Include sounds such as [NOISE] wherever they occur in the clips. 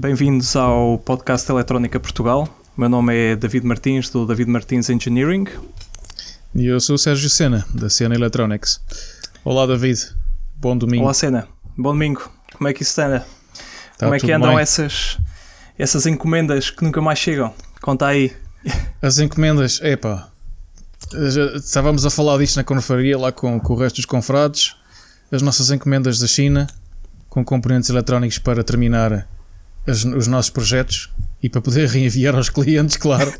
Bem-vindos ao podcast Eletrónica Portugal. O meu nome é David Martins, do David Martins Engineering. E eu sou o Sérgio Sena, da Sena Electronics. Olá, David. Bom domingo. Olá, Sena. Bom domingo. Como é que isso anda? Tá Como é que andam essas, essas encomendas que nunca mais chegam? Conta aí. As encomendas, epá. Já estávamos a falar disto na confraria lá com, com o resto dos confrades. As nossas encomendas da China, com componentes eletrónicos para terminar as, os nossos projetos e para poder [LAUGHS] reenviar aos clientes, claro.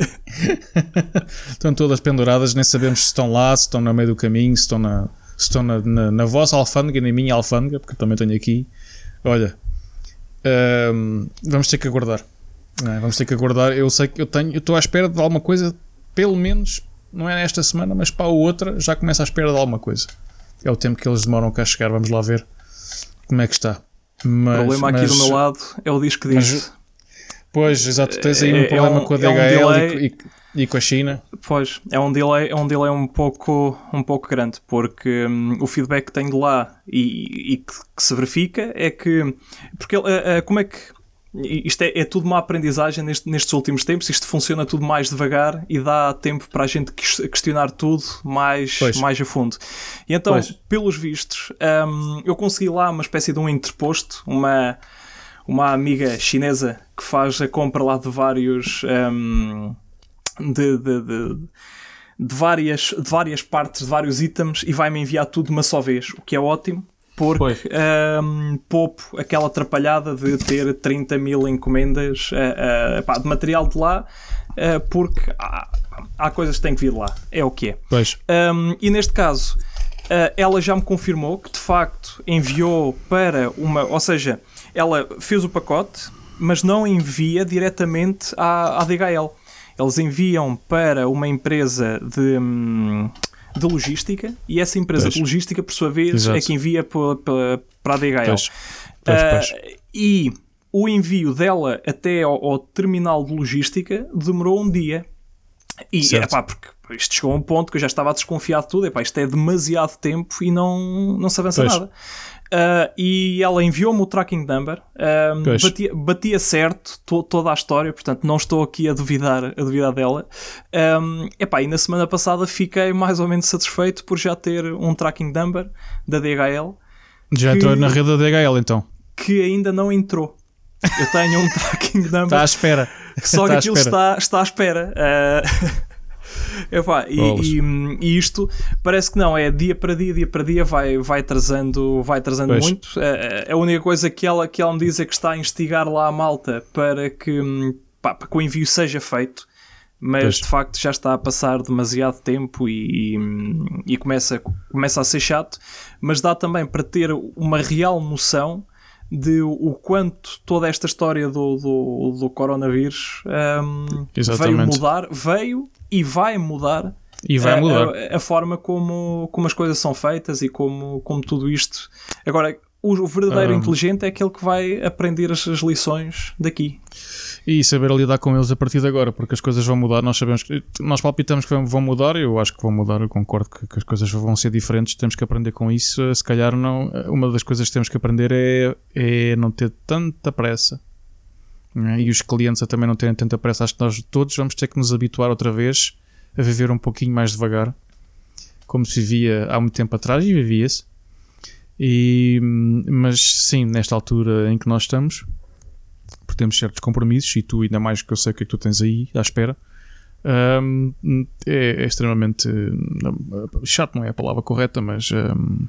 [LAUGHS] estão todas penduradas, nem sabemos se estão lá, se estão no meio do caminho, se estão na, se estão na, na, na vossa alfândega, na minha alfândega, porque também tenho aqui. Olha, um, vamos ter que aguardar. É, vamos ter que aguardar. Eu sei que eu tenho, eu estou à espera de alguma coisa, pelo menos, não é nesta semana, mas para a outra já começa à espera de alguma coisa. É o tempo que eles demoram cá a chegar, vamos lá ver como é que está. Mas, o problema aqui mas, do meu lado é o disco diz. Pois, exato, tens aí um é, é problema é um, com a DHL é um e, e, e, com a China. Pois, é um delay, é um delay um pouco, um pouco grande, porque hum, o feedback que tenho de lá e, e que, que, se verifica é que. Porque uh, uh, como é que isto é, é, tudo uma aprendizagem neste, nestes últimos tempos. Isto funciona tudo mais devagar e dá tempo para a gente questionar tudo mais, mais a fundo. E então, pois. pelos vistos, um, eu consegui lá uma espécie de um interposto, uma, uma amiga chinesa que faz a compra lá de vários. Um, de, de, de, de, várias, de várias partes, de vários itens e vai-me enviar tudo de uma só vez, o que é ótimo porque um, poupo aquela atrapalhada de ter 30 mil encomendas uh, uh, pá, de material de lá, uh, porque há, há, coisas que têm que vir de lá, é o que é. Pois. Um, e neste caso, ela já me confirmou que de facto enviou para uma, ou seja, ela fez o pacote, mas não envia diretamente à, à DHL. Eles enviam para uma empresa de. Hum, de logística e essa empresa pois. de logística, por sua vez, Exato. é que envia para, para a DHL. Pois. Pois, uh, e o envio dela até ao, ao, terminal de logística demorou um dia. E é pá, porque isto chegou a um ponto que eu já estava a desconfiar de tudo. Epá, isto é demasiado tempo e não, não se avança nada. Uh, e ela enviou-me o tracking number, uh, batia, batia, certo to, toda a história, portanto não estou aqui a duvidar, a duvidar dela. Um, epá, e na semana passada fiquei mais ou menos satisfeito por já ter um tracking number da DHL. Já que, entrou na rede da DHL então? Que ainda não entrou. Eu tenho um [LAUGHS] tracking number. Está à espera. Só que aquilo está, está à espera. Uh, [LAUGHS] [LAUGHS] Epá, e, e, e, isto parece que não, é dia para dia, dia para dia, vai, vai trazendo, vai trazendo muito. A, é, é, a única coisa que ela, que ela me diz é que está a instigar lá a malta para que, pá, para que o envio seja feito mas pois. de facto já está a passar demasiado tempo e, e, e, começa, começa a ser chato, mas dá também para ter uma real noção de o quanto toda esta história do, do, do coronavírus um, veio mudar, veio e vai mudar e vai a, mudar a, a, forma como, como as coisas são feitas e como, como tudo isto. Agora, o, o verdadeiro um, inteligente é aquele que vai aprender as, as, lições daqui. E saber lidar com eles a partir de agora, porque as coisas vão mudar. Nós sabemos que nós palpitamos que vão mudar. Eu acho que vão mudar. Eu concordo que, que as coisas vão ser diferentes. Temos que aprender com isso. Se calhar, não. Uma das coisas que temos que aprender é, é não ter tanta pressa é? e os clientes a também não terem tanta pressa. Acho que nós todos vamos ter que nos habituar outra vez a viver um pouquinho mais devagar, como se vivia há muito tempo atrás e vivia-se. E, mas sim, nesta altura em que nós estamos, porque temos certos compromissos e tu, ainda mais que eu sei o que é que tu tens aí à espera, um, é, é, extremamente chato, não é a palavra correta, mas. Um,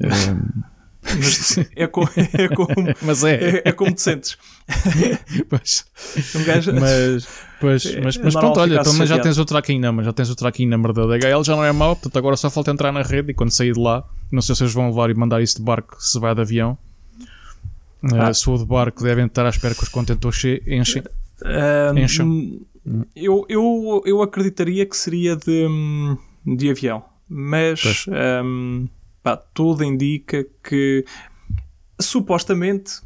um, mas é, como, é, como, [LAUGHS] mas é. é, é como te sentes. [LAUGHS] pois. Um gajo, mas, pois, é, mas, mas pronto, olha, então, já tens o tracking number, já tens o tracking number da DHL, já não é mau, portanto agora só falta entrar na rede e quando sair de lá, não sei se eles vão levar e mandar isso de barco, se vai de avião. Ah. Uh, se for de barco, devem estar à espera que os contentores enchem. Uh, Encham. Eu, eu, eu acreditaria que seria de, de avião, mas um, pá, tudo indica que supostamente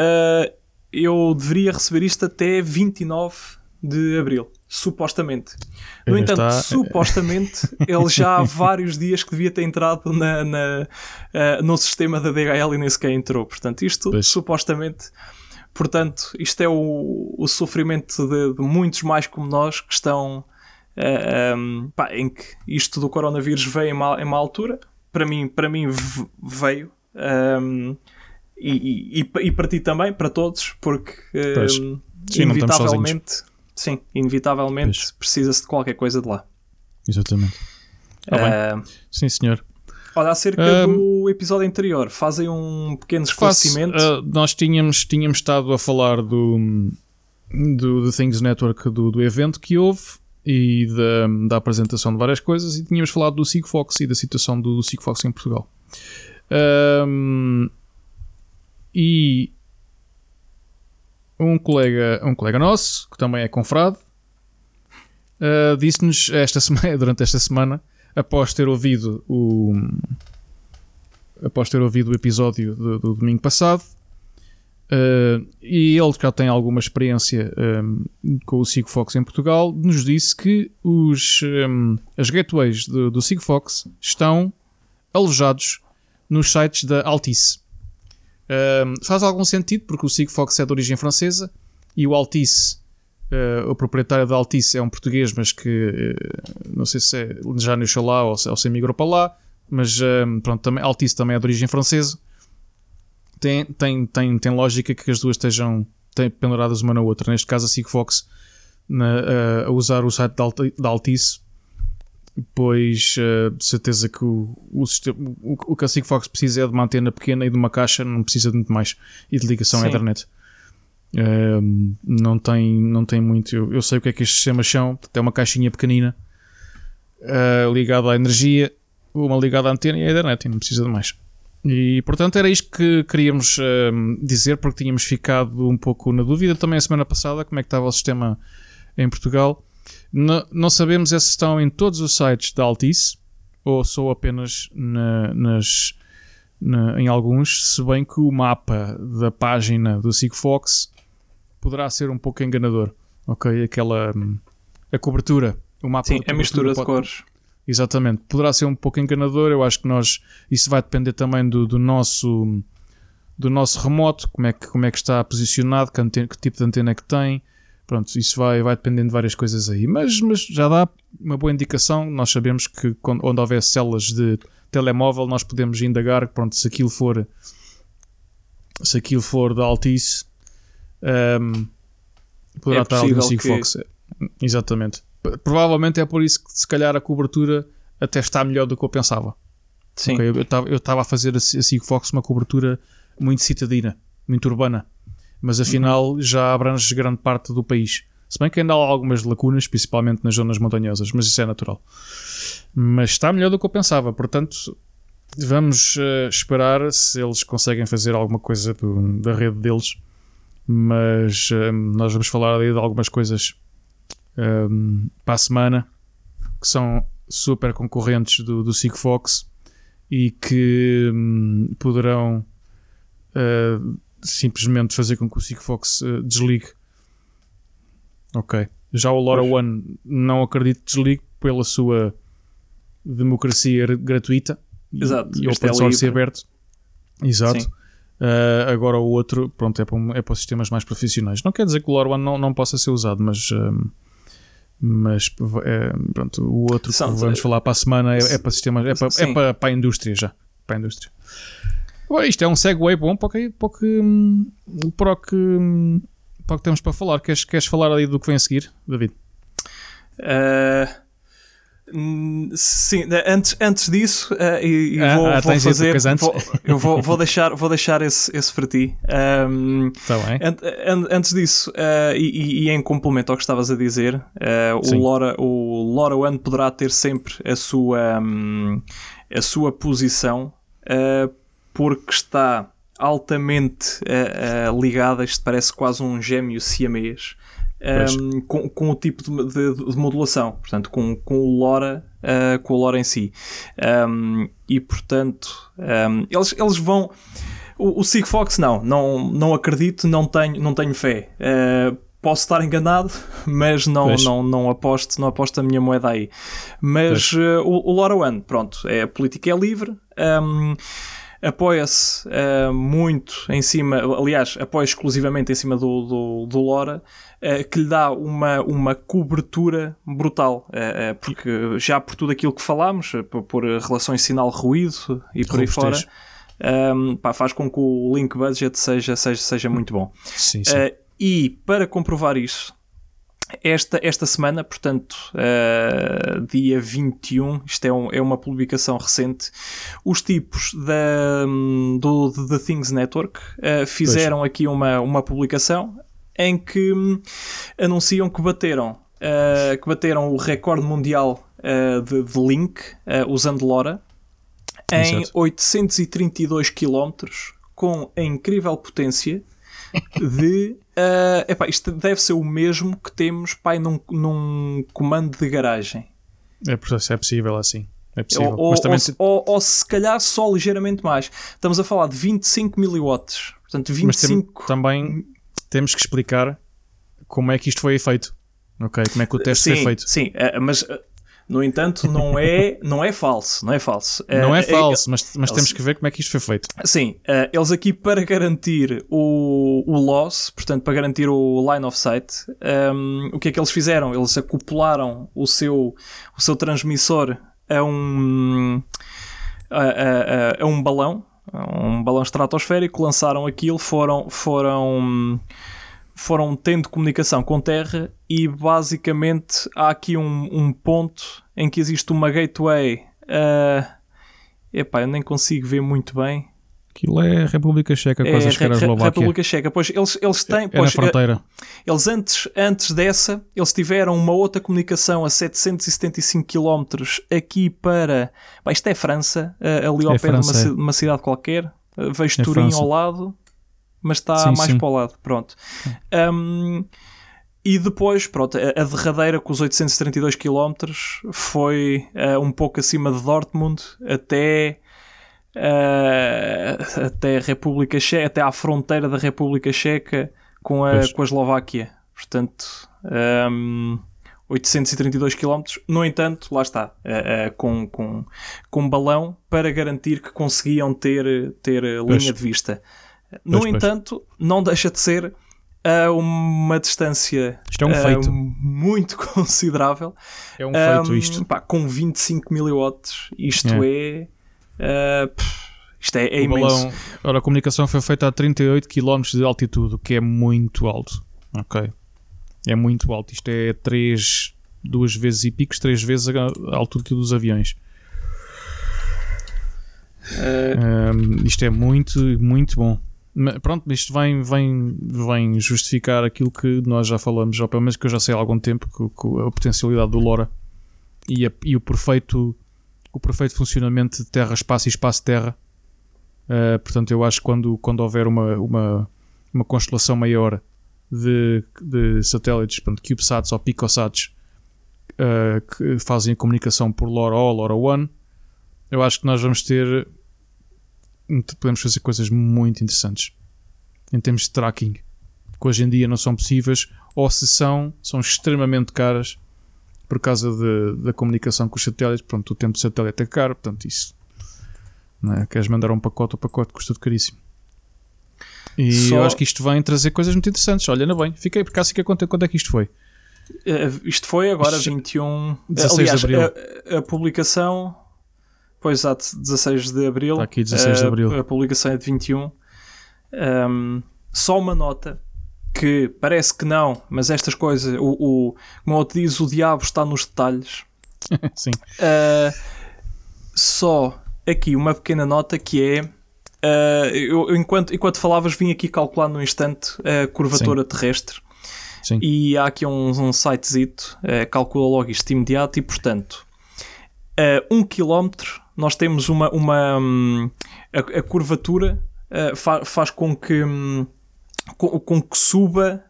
uh, eu deveria receber isto até 29 de abril. Supostamente. No Ele entanto, está... supostamente ele já há vários dias que devia ter entrado na, na uh, no sistema da DHL e nem sequer entrou. Portanto, isto pois. supostamente portanto, isto é o, o sofrimento de, de, muitos mais como nós que estão uh, um, pá, em que isto do coronavírus veio em uma, em uma altura. Para mim, para mim veio. Um, e, e, e, para ti também, para todos, porque um, sim, inevitavelmente, sim, inevitavelmente precisa-se de qualquer coisa de lá. Exatamente. Uh, sim, senhor. Olha, acerca uh, do episódio anterior, fazem um pequeno esclarecimento. uh, nós tínhamos, tínhamos estado a falar do, do, do Things Network, do, do evento que houve e da, da apresentação de várias coisas, e tínhamos falado do Sigfox e da situação do Sigfox em Portugal. Um, e um colega, um colega nosso, que também é confrade, uh, disse-nos esta [LAUGHS] semana, durante esta semana, após ter ouvido o após ter ouvido o episódio do, do domingo passado, uh, e ele já tem alguma experiência um, com o Sigfox em Portugal, nos disse que os, um, as gateways do, do Sigfox estão alojados nos sites da Altice. Faz algum sentido porque o Sigfox é de origem francesa e o Altice, uh, o proprietário da Altice é um português, mas que não sei se é, já nasceu lá ou se, ou se migrou para lá, mas um, pronto, também, Altice também é de origem francesa. Tem, tem, tem, tem lógica que as duas estejam penduradas uma na outra. Neste caso, a Sigfox na, a usar o site da Altice pois de certeza que o, o, sistema, o, o que a Sigfox precisa é de uma antena pequena e de uma caixa, não precisa de muito mais, e de ligação Sim. à internet. Uh, não, tem, não tem muito. Eu, eu, sei o que é que estes sistemas são. Tem uma caixinha pequenina uh, ligada à energia, uma ligada à antena e à internet, e não precisa de mais. E portanto era isto que queríamos uh, dizer, porque tínhamos ficado um pouco na dúvida também a semana passada como é que estava o sistema em Portugal. Não, não sabemos é se estão em todos os sites da Altice ou só apenas na, nas, na, em alguns, se bem que o mapa da página do Sigfox poderá ser um pouco enganador. Ok? Aquela hum, a cobertura, o mapa Sim, a mistura pode, de cores. Exatamente, poderá ser um pouco enganador. Eu acho que nós isso vai depender também do, do nosso do nosso remoto, como é que, como é que está posicionado, que, antena, que tipo de antena é que tem, Pronto, isso vai, vai dependendo de várias coisas aí. Mas, mas já dá uma boa indicação. Nós sabemos que quando, onde houver células de telemóvel, nós podemos indagar. Pronto, se aquilo for se aquilo for da Altice, um, poderá é estar ali no Sigfox. Que... Exatamente. Provavelmente é por isso que se calhar a cobertura até está melhor do que eu pensava. Sim. Okay, eu estava a fazer a Sigfox uma cobertura muito citadina, muito urbana mas afinal uhum. já abrange grande parte do país. Se bem que ainda há algumas lacunas, principalmente nas zonas montanhosas, mas isso é natural. Mas está melhor do que eu pensava, portanto, vamos uh, esperar se eles conseguem fazer alguma coisa do, da rede deles. Mas uh, nós vamos falar aí de algumas coisas um, para a semana que são super concorrentes do, do Sigfox e que um, poderão. Uh, simplesmente fazer com que o Sigfox uh, desligue. Ok. Já o Lora One não acredito que desligue pela sua democracia gratuita Exato. e, open source é aberto. Exato. Uh, agora o outro, pronto, é para, é para sistemas mais profissionais. Não quer dizer que o LoRaWAN não, não possa ser usado, mas, uh, mas é, pronto, o outro São, que vamos falar para a semana é, é para sistemas, é para, é para, para a indústria já. Para a indústria. Bom, isto é um segue bom para o que, para o que, para o que, para o que temos para falar. Queres, queres falar ali do que vem a seguir, David? Uh, sim, antes, antes disso, uh, e, ah, vou, ah, vou fazer. Vou, eu vou, vou, deixar, vou deixar esse, esse para ti. Um, tá bem. An, an, antes disso, uh, e, e, em complemento ao que estavas a dizer, o, Lora, o Lora One poderá ter sempre a sua, um, a sua posição porque está altamente uh, uh, ligada, isto parece quase um gêmeo siamês, um, com, com, o tipo de, de, de, modulação, portanto, com, com o LoRa, uh, com o LoRa em si. Um, e portanto, um, eles, eles vão. O, o Sigfox, não, não, não acredito, não tenho, não tenho fé. Uh, posso estar enganado, [LAUGHS] mas não, não, não aposto, não aposto a minha moeda aí. Mas uh, o, o LoRaWAN, pronto, é, a política é livre. Um, apoia-se uh, muito em cima, aliás, apoia exclusivamente em cima do, do, do Lora, uh, que lhe dá uma, uma cobertura brutal, uh, porque já por tudo aquilo que falámos, por, por relações sinal-ruído e por aí fora, um, pá, faz com que o link budget seja, seja, seja muito bom. Sim, sim. e para comprovar isso, esta, esta semana, portanto, uh, dia 21, isto é, um, é uma publicação recente, os tipos da, do The Things Network uh, fizeram pois. aqui uma, uma publicação em que um, anunciam que bateram, uh, que bateram o recorde mundial de, de, link usando LoRa em 832 km com a incrível potência de. Uh, epá, isto deve ser o mesmo que temos pai, num, num comando de garagem. É, é possível assim. É possível. Ou, ou, também... ou, ou, se calhar só ligeiramente mais. Estamos a falar de 25 miliwatts. Portanto, 25. Mas tem, também temos que explicar como é que isto foi feito. Ok? Como é que o teste sim, foi feito. Sim, uh, mas no entanto, não é, não é falso, não é falso. Não é, é falso, mas, mas temos que ver como é que isto foi feito. Sim, uh, eles aqui para garantir o, o loss, portanto para garantir o line of sight, um, o que é que eles fizeram? Eles acoplaram o seu, o seu transmissor a um, a, a, a um balão, um balão estratosférico, lançaram aquilo, foram, foram foram tendo comunicação com terra e basicamente há aqui um, um ponto em que existe uma gateway. Uh, epá, eu nem consigo ver muito bem. Aquilo é a República Checa, quase é, a chegar à Eslováquia. República Checa, pois eles, eles têm. É, pois, é fronteira. Eles antes, antes dessa, eles tiveram uma outra comunicação a 775 km aqui para. Bah, isto é França, ali ao é pé França, de uma, uma, cidade qualquer. Vejo é Turim França. ao lado mas está sim, mais sim. para o lado. Pronto. Um, e depois, pronto, a, a, derradeira com os 832 km foi uh, um pouco acima de Dortmund até, uh, até a República Checa, até à fronteira da República Checa com a, com a Eslováquia. Portanto, um, 832 km. No entanto, lá está, uh, com, com, com balão para garantir que conseguiam ter, ter linha de vista. No pois, entanto, pois. não deixa de ser a uma distância isto é um feito. muito [LAUGHS] considerável. É um feito isto. Pá, com 25 miliwatts, isto é. é uh, isto é, é imenso. Balão, ora, a comunicação foi feita a 38 km de altitude, que é muito alto. Ok. É muito alto. Isto é 3, duas vezes e picos, três vezes a altura dos aviões. Uh... Um, isto é muito, muito bom pronto, isto vem, vem, vem justificar aquilo que nós já falamos, ou pelo menos que eu já sei há algum tempo, que, a potencialidade do LoRa e, a, e, o, perfeito, o perfeito funcionamento de terra, espaço e espaço-terra. Uh, portanto, eu acho que quando, quando houver uma, uma, uma constelação maior de, de satélites, portanto, CubeSats ou PicoSats, uh, que fazem a comunicação por LoRa ou LoRaWAN, eu acho que nós vamos ter podemos fazer coisas muito interessantes em termos de tracking, que hoje em dia não são possíveis, ou se são, são extremamente caras por causa de, da comunicação com os satélites. Pronto, o tempo de satélite é caro, portanto, isso. É? Queres mandar um pacote, o pacote custa de caríssimo. E Só... eu acho que isto vem trazer coisas muito interessantes. Olha, não bem, fiquei por acaso fiquei contente quando é que isto foi. Uh, isto foi agora isto... 21 16 Aliás, de abril. A, a publicação Pois, exato, 16 de Abril. Está aqui 16 de Abril. A, a publicação é de 21. Um, só uma nota que parece que não, mas estas coisas, o, o, como eu te diz, o diabo está nos detalhes. [LAUGHS] Sim. Uh, só aqui uma pequena nota que é. Uh, eu, enquanto, enquanto falavas, vim aqui calcular no instante a curvatura Sim. terrestre. Sim. E há aqui um, um sitezito, uh, calcula logo isto imediato, e portanto, uh, um quilómetro nós temos uma. uma um, a, a, curvatura uh, fa, faz com que, um, com, com, que suba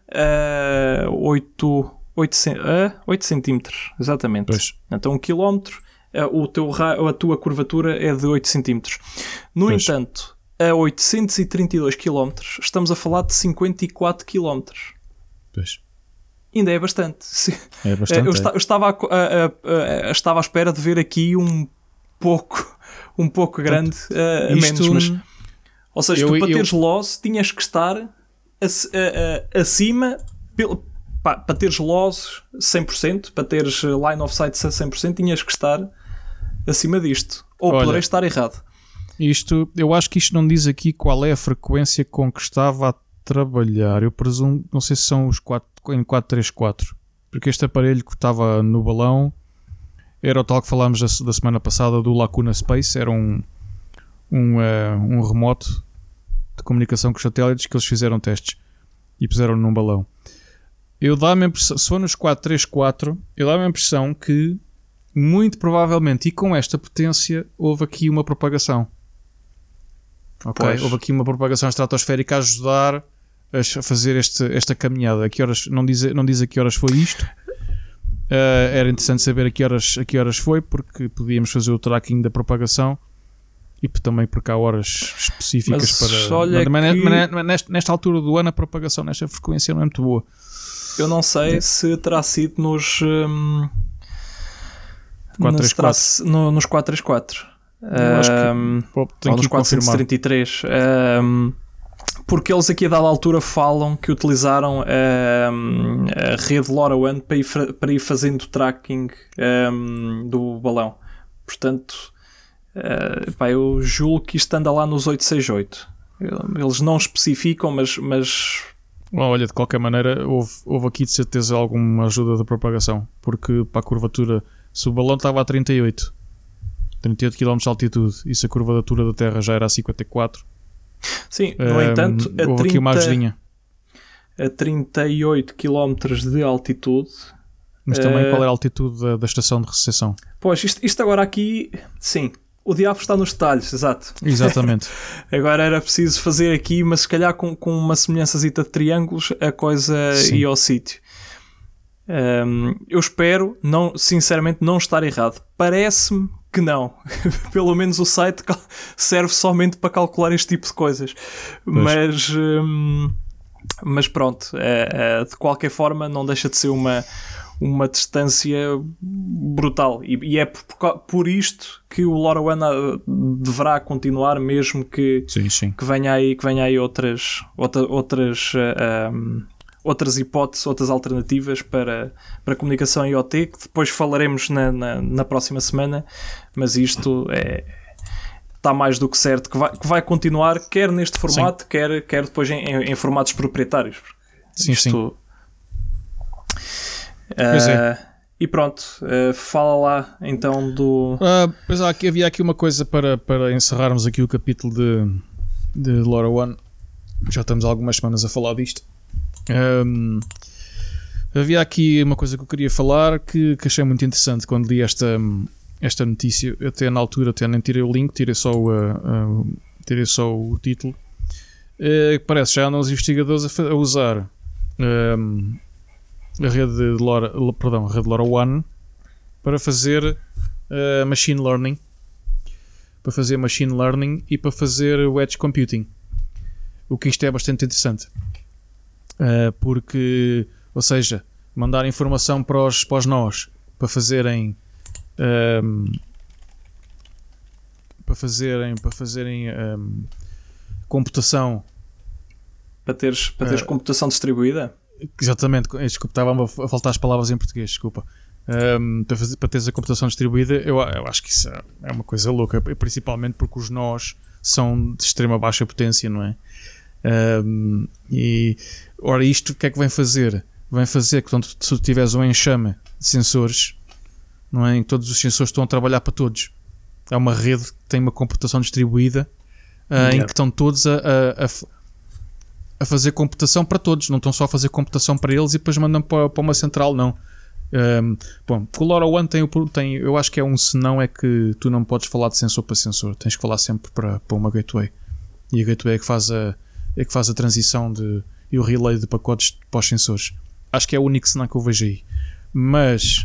uh, 8, 8, uh, 8 centímetros, exatamente. Pois. Então, um quilómetro, uh, o teu, a tua curvatura é de 8 centímetros. No pois. entanto, a 832 km, estamos a falar de 54 km. Pois. Ainda é bastante. [LAUGHS] É bastante. Eu, é. estava, a, a, a, estava à espera de ver aqui um pouco um pouco grande uh, a menos. Mas, ou seja, eu, tu para eu, teres loss tinhas que estar acima para, para teres loss 100%, para teres line of sight 100%, tinhas que estar acima disto. Ou Olha, poderei estar errado. Isto, eu acho que isto não diz aqui qual é a frequência com que estava a trabalhar. Eu presumo, não sei se são os 4, em 434, porque este aparelho que estava no balão era o tal que falámos da, semana passada do Lacuna Space, era um, um, uh, um remoto de comunicação com os satélites que eles fizeram testes e puseram num balão. Eu dá-me a impressão, se for nos 434, eu dá-me a impressão que muito provavelmente e com esta potência houve aqui uma propagação. Ok? Pois. Houve aqui uma propagação estratosférica a ajudar a fazer este, esta caminhada. A que horas, não, diz, não diz a que horas foi isto. Uh, era interessante saber a que, horas, a que horas foi, porque podíamos fazer o tracking da propagação e também porque há horas específicas mas para. Olha mas, que... mas nesta, nesta, altura do ano a propagação nesta frequência não é muito boa. Eu não sei é. se terá sido nos. Um, 434. No, nos 434. Eu acho que, um, pô, ou nos 433. Um, porque eles aqui a dada altura falam que utilizaram um, a rede LoRaWAN para ir, para ir fazendo tracking um, do balão. Portanto, uh, pá, eu julgo que isto anda lá nos 868. Eles não especificam, mas. mas... Bom, olha, de qualquer maneira, houve, houve aqui de certeza alguma ajuda da propagação, porque para a curvatura, se o balão estava a 38, 38 km de altitude, e se a curvatura da Terra já era a 54, Sim, no entanto, a, 30, a 38 km de altitude. Mas também uh, qual era a altitude da, da estação de recepção? Pois, isto, isto agora aqui, sim, o diabo está nos detalhes, exato. Exatamente. [LAUGHS] Agora era preciso fazer aqui, mas se calhar com, com uma semelhança de triângulos, a coisa Sim. ia ao sítio. Um, eu espero, não, sinceramente, não estar errado. Parece-me que não. [LAUGHS] Pelo menos o site serve somente para calcular este tipo de coisas. Mas, hum, mas pronto, é, é, de qualquer forma, não deixa de ser uma, uma distância brutal. E, e é por, por, isto que o LoRaWAN deverá continuar, mesmo que, sim, sim. que venha aí, que venha aí outras. Outra, outras uh, um, outras hipóteses, outras alternativas para, para comunicação IoT, que depois falaremos na, na, na próxima semana, mas isto é, está mais do que certo que vai, que vai continuar, quer neste formato, quer, quer depois em, em, em, formatos proprietários. Sim, isto, sim. Uh, é. E pronto, uh, fala lá então do. Uh, pois há, havia aqui uma coisa para, para encerrarmos aqui o capítulo de, de Laura One. Já estamos há algumas semanas a falar disto. Um, havia aqui uma coisa que eu queria falar que, que, achei muito interessante quando li esta, esta notícia. Até na altura até nem tirei o link, tirei só o, uh, uh, tirei só o título. Uh, parece já andam os investigadores a, a usar a rede de LoRa, perdão, a rede LoRaWAN para fazer uh, machine learning para fazer machine learning e para fazer o edge computing o que isto é bastante interessante Uh, porque, ou seja, mandar informação para os, para os nós para fazerem um, para fazerem para fazerem um, computação. Para teres, para teres uh, computação distribuída? Exatamente, desculpa, estavam a faltar as palavras em português, desculpa. Um, para, fazer, para teres a computação distribuída eu, eu acho que isso é uma coisa louca, principalmente porque os nós são de extrema baixa potência, não é? Um, e ora, isto o que é que vem fazer? Vem fazer que, portanto, se tu tiveres um enxame de sensores, não é? Em todos os sensores estão a trabalhar para todos. É uma rede que tem uma computação distribuída uh, yeah. em que estão todos a, a, a, a, fazer computação para todos, não estão só a fazer computação para eles e depois mandam para, para uma central, não. Um, bom, o LoRaWAN tem, tem, eu acho que é um senão é que tu não podes falar de sensor para sensor, tens que falar sempre para, para uma gateway. E a gateway é que faz a, é que faz a transição de, e o relay de pacotes para os sensores. Acho que é o único sinal que eu vejo aí. Mas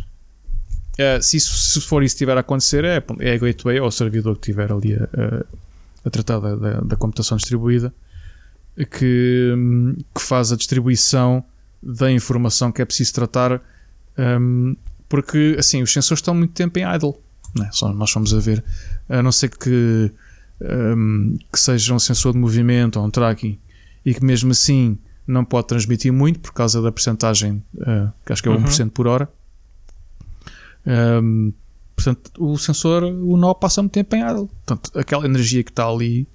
uh, se, isso, se for isso estiver a acontecer, é, é a gateway ou o servidor que estiver ali a, a, tratar da, da, da, computação distribuída que, que faz a distribuição da informação que é preciso tratar. Um, porque assim, os sensores estão muito tempo em idle. Não é? Só nós fomos a ver, a não ser que, um, que seja um sensor de movimento ou um tracking e que mesmo assim não pode transmitir muito por causa da percentagem, uh, que acho que é 1% uhum. por hora. Um, portanto, o sensor, o nó passa muito tempo em idle. Portanto, aquela energia que está ali,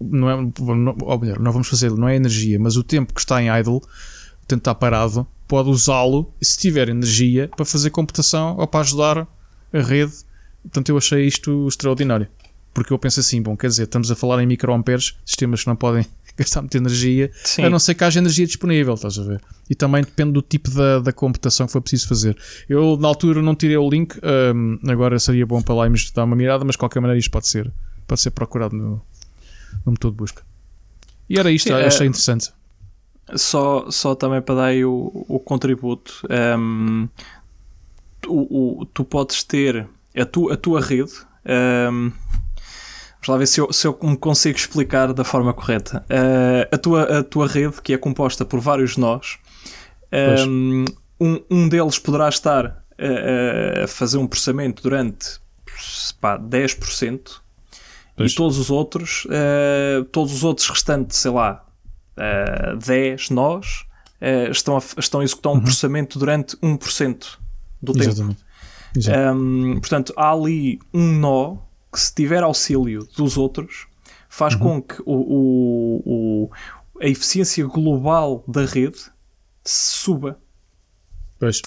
não é, não, ou melhor, não vamos fazer, não é energia, mas o tempo que está em idle, o tempo está parado, pode usá-lo se tiver energia para fazer computação ou para ajudar a rede. Portanto, eu achei isto extraordinário. Porque eu penso assim, bom, quer dizer, estamos a falar em microamperes, sistemas que não podem gastar muita energia, Sim. a não ser que haja energia disponível, estás a ver? E também depende do tipo da, da computação que for preciso fazer. Eu, na altura, não tirei o link, um, agora seria bom para lá e dar uma mirada, mas de qualquer maneira isto pode ser, pode ser procurado no, no motor de busca. E era isto, Sim, achei é, interessante. Só, só também para dar aí o, o contributo, um, o, o, tu podes ter a, tu, a tua rede. Um, Vamos lá ver se eu, se eu me consigo explicar da forma correta. Uh, a, tua, a tua rede, que é composta por vários nós, um, um deles poderá estar a, a fazer um processamento durante pá, 10%, pois. e todos os outros, uh, todos os outros restantes, sei lá, uh, 10 nós, uh, estão, a, estão a executar um uhum. processamento durante 1% do Exatamente. tempo. Exato. Um, portanto, há ali um nó que se tiver auxílio dos outros faz uhum. com que o, o, o, a eficiência global da rede suba. Pois.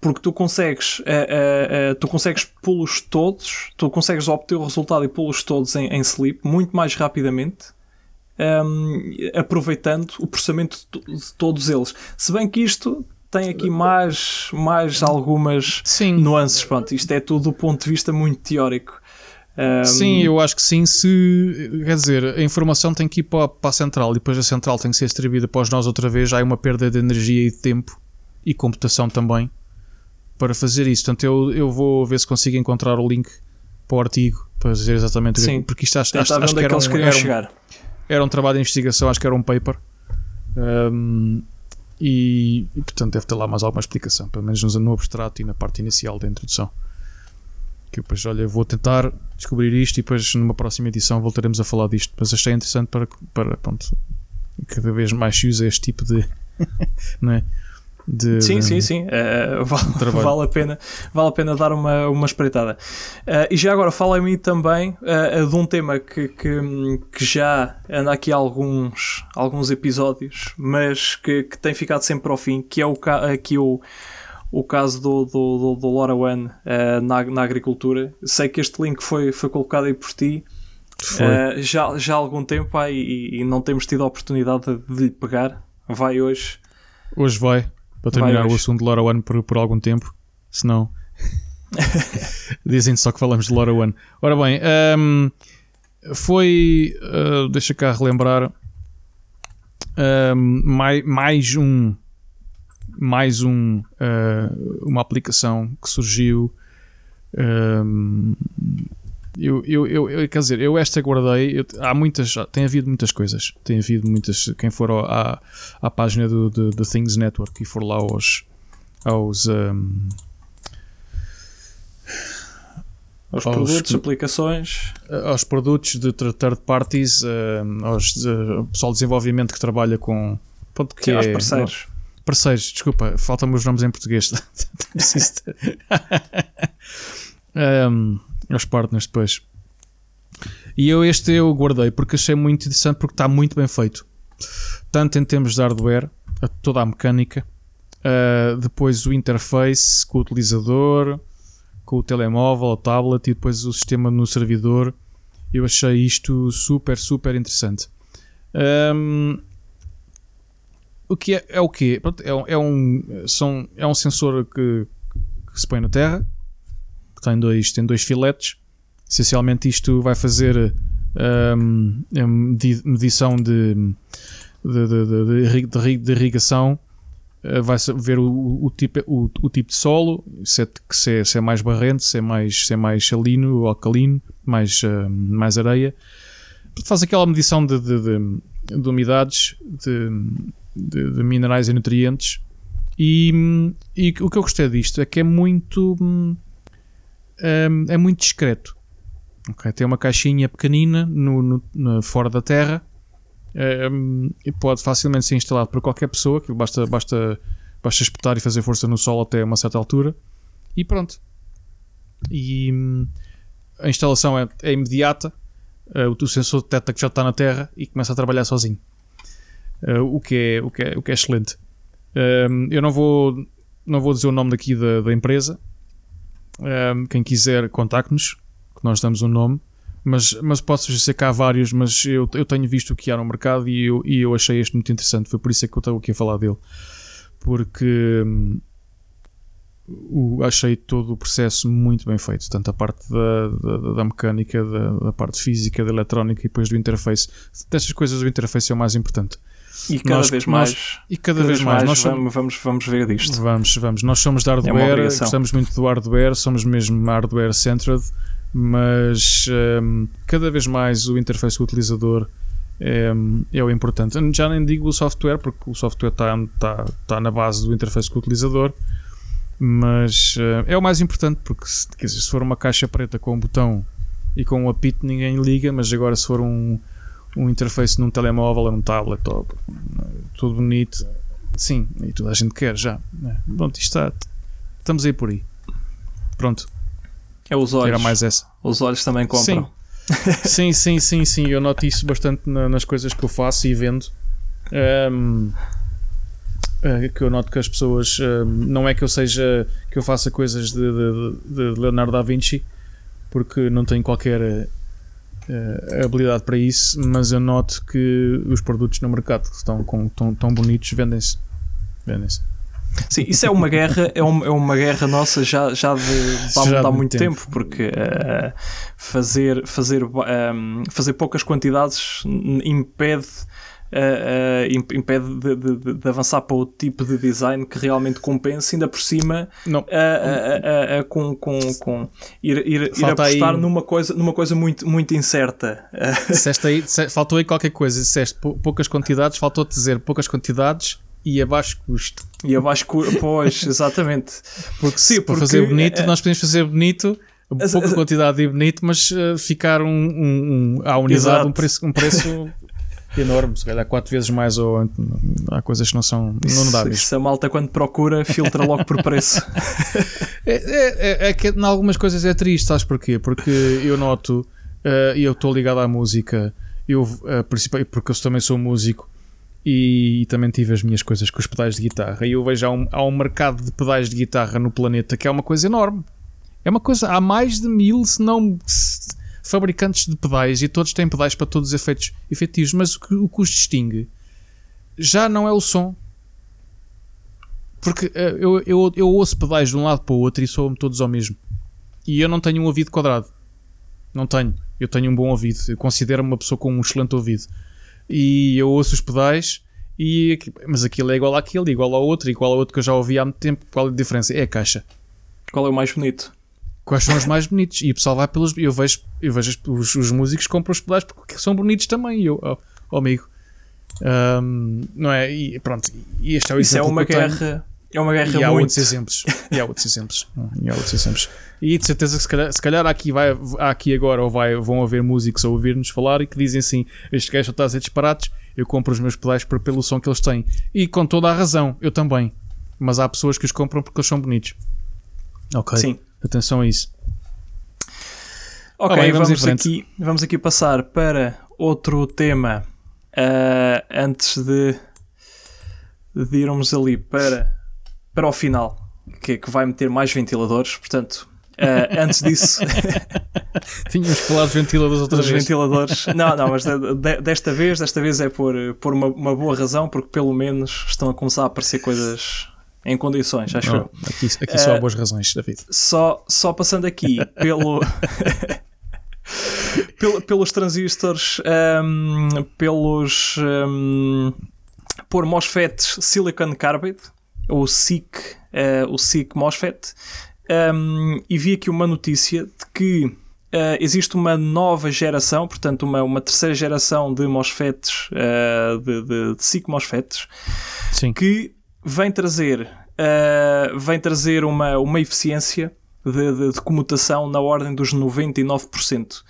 Porque tu consegues, uh, uh, uh, tu consegues pô-los todos, tu consegues obter o resultado e pô-los todos em, em sleep muito mais rapidamente, um, aproveitando o processamento de todos eles. Se bem que isto tem aqui mais, mais algumas Sim. nuances. Pronto, isto é tudo do ponto de vista muito teórico. Um... Sim, eu acho que sim. Se, quer dizer, a informação tem que ir para, para a central e depois a central tem que ser distribuída para os nós outra vez. Já há uma perda de energia e de tempo e computação também para fazer isso. Portanto, eu, eu vou ver se consigo encontrar o link para o artigo para dizer exatamente sim. porque isto acho, acho, acho que era um, era, um, era um trabalho de investigação, acho que era um paper. Um, e, e, portanto deve ter lá mais alguma explicação, pelo menos no abstrato e na parte inicial da introdução que depois, olha, vou tentar descobrir isto e depois numa próxima edição voltaremos a falar disto. Mas achei interessante para, para pronto, cada vez mais se usa este tipo de. [LAUGHS] não é? De, sim, sim, sim, uh, vale, [LAUGHS] vale, a pena, vale a pena dar uma, uma espreitada. Uh, e já agora fala-me também uh, de um tema que, que, que, já anda aqui há alguns, alguns episódios, mas que, que tem ficado sempre ao fim, que é o, o, o caso do, do, do, do LoRaWAN uh, na, na agricultura. Sei que este link foi, foi colocado aí por ti uh, já, já há algum tempo ah, e, e, não temos tido a oportunidade de lhe pegar. Vai hoje. Hoje vai, para terminar vai o assunto de LoRaWAN por, por algum tempo. Se não, [LAUGHS] dizem só que falamos de LoRaWAN. Ora bem, um, ehm, foi. Uh, deixa cá relembrar. Um, ehm, mais, mais um mais um, uh, uma aplicação que surgiu. Um, eu, eu, eu, quer dizer, eu esta guardei. Eu, há muitas, tem havido muitas coisas. Tem havido muitas. Quem for à, à página do, do, do Things Network e for lá aos. aos um, aos, aos produtos, aplicações. Aos produtos de third parties, uh, aos uh, pessoal de desenvolvimento que trabalha com. Pronto, que Sim, é, aos parceiros parceiros, desculpa, faltam-me os nomes em português. um, os partners depois. E eu este eu guardei porque achei muito interessante porque está muito bem feito. Tanto em termos de hardware, toda a mecânica, uh, depois o interface com o utilizador, com o telemóvel, o tablet e depois o sistema no servidor. Eu achei isto super, super interessante. Um, o que é, é o quê? É, é, um, são, é um sensor que, que se põe na terra, que tem dois, tem dois filetes. Essencialmente, isto vai fazer um, medição de, de, de, de, de irrigação. Uh, vai ver o, o, tipo, o, o tipo de solo, se é, se, é, se é mais barrento, se é mais, se é mais salino alcalino, mais, uh, mais areia. Faz aquela medição de, de, de, de umidades, de, de, de minerais e nutrientes. E, e, o que eu gostei disto é que é muito. um, é muito discreto. Okay? Tem uma caixinha pequenina no, no, no fora da terra um, e pode facilmente ser instalado por qualquer pessoa, que basta, basta, basta espetar e fazer força no sol até uma certa altura e pronto. E hum, a instalação é, é imediata, uh, o, sensor detecta que já está na terra e começa a trabalhar sozinho. Uh, o, que é, o, que é, o que é excelente. Um, eu não vou, não vou dizer o nome daqui da, da empresa. Um, quem quiser, contacte-nos, que nós damos um nome. Mas, mas posso dizer que há vários, mas eu, eu tenho visto o que há no mercado e eu, e eu achei este muito interessante. Foi por isso é que eu estou aqui a falar dele. Porque hum, o, achei todo o processo muito bem feito, tanto a parte da, da, da mecânica, da, da, parte física, da eletrónica e depois do interface. Destas coisas, o interface é o mais importante. E cada nós, vez mais. Nós, e cada, cada vez, vez, mais. Nós vamos, vamos, vamos ver disto. Vamos, vamos. Nós somos de hardware, é gostamos muito do hardware, somos mesmo hardware-centered, mas um, cada vez mais o interface do utilizador é, é, o importante. Já nem digo o software, porque o software está tá, tá na base do interface do utilizador, mas uh, é o mais importante, porque se, dizer, se for uma caixa preta com um botão e com um apito, ninguém liga, mas agora se for um um interface num telemóvel ou num tablet, ou, tudo bonito. Sim, e toda a gente quer já. Né? Pronto, isto está. Estamos aí por aí. Pronto. É os olhos. Era mais essa. Os olhos também compram. Sim, [LAUGHS] sim, sim, sim, sim. Eu noto isso bastante na, nas coisas que eu faço e vendo. Um, é, que eu noto que as pessoas. Um, não é que eu seja. que eu faça coisas de, de, de Leonardo da Vinci, porque não tenho qualquer uh, habilidade para isso, mas eu noto que os produtos no mercado que estão com, tão, tão bonitos vendem-se. Vendem-se. Sim, isso é uma guerra, é uma, é uma guerra nossa já, já de, já há muito, muito tempo, tempo porque uh, fazer, fazer, um, ehm, fazer poucas quantidades impede uh, uh, impede de, de, de, avançar para outro tipo de design que realmente compense, ainda por cima uh, com, com, com ir, ir, ir apostar aí... numa, coisa, numa coisa muito, muito incerta. [LAUGHS] Disseste aí, faltou aí qualquer coisa, disseste poucas quantidades, faltou-te dizer poucas quantidades e abaixo custo. E abaixo custo, pois, [LAUGHS] exatamente. Porque sim, para fazer bonito, nós podemos fazer bonito, pouca quantidade e bonito, mas uh, ficar um, um, um à unidade um preço, um preço [LAUGHS] enorme, se calhar quatro vezes mais ou há coisas que não são não dá isso. A malta quando procura filtra logo por preço. [LAUGHS] é, é, é, que em algumas coisas é triste, sabes porquê? Porque eu noto uh, e eu estou ligado à música, eu uh, porque eu também sou músico e, e, também tive as minhas coisas com os pedais de guitarra e eu vejo há um, há um mercado de pedais de guitarra no planeta que é uma coisa enorme. É uma coisa, há mais de mil, se não fabricantes de pedais e todos têm pedais para todos os efeitos efetivos, mas o que, o que os distingue já não é o som. Porque uh, eu, eu, eu ouço pedais de um lado para o outro e soam todos ao mesmo. E eu não tenho um ouvido quadrado. Não tenho. Eu tenho um bom ouvido. Eu considero-me uma pessoa com um excelente ouvido. E eu ouço os pedais, e, mas aquilo é igual àquele, igual ao outro, igual ao outro que eu já ouvi há muito tempo. Qual é a diferença? É a caixa. Qual é o mais bonito? Quais são os mais bonitos. E o pessoal vai pelos. Eu vejo, eu vejo os, os músicos compram os pedais porque são bonitos também. E eu, oh, oh amigo, um, não é? E pronto, e este é o Isso é uma guerra. É uma guerra e há muito... outros exemplos. E há outros exemplos. e há outros exemplos. E de certeza que se calhar, se calhar aqui, vai, aqui agora ou vai, vão haver músicos a ouvir-nos falar e que dizem assim: este gajo está a dizer disparados, eu compro os meus pedais por, pelo som que eles têm. E com toda a razão, eu também. Mas há pessoas que os compram porque eles são bonitos. Ok. Sim. Atenção a isso. Ok, oh, bem, vamos, vamos aqui, vamos aqui passar para outro tema uh, antes de, de irmos ali para, para o final, que, que vai meter mais ventiladores. Portanto, uh, antes disso. [LAUGHS] Tínhamos de ventiladores outra vez. ventiladores. [LAUGHS] Não, não, mas de, de, desta vez, desta vez é por, por uma, uma boa razão, porque pelo menos estão a começar a aparecer coisas em condições, acho eu. Aqui, aqui só há boas razões, David. Só, só passando aqui pelo. [LAUGHS] pelos transistores, um, pelos. Um, por MOSFETs Silicon Carbide, o SiC, uh, o SiC MOSFET, um, e vi aqui uma notícia de que uh, existe uma nova geração, portanto, uma, uma terceira geração de MOSFETs, uh, de, de, de SiC MOSFETs, Sim. que vem trazer, uh, vem trazer uma, uma eficiência de, de, de comutação na ordem dos 99%.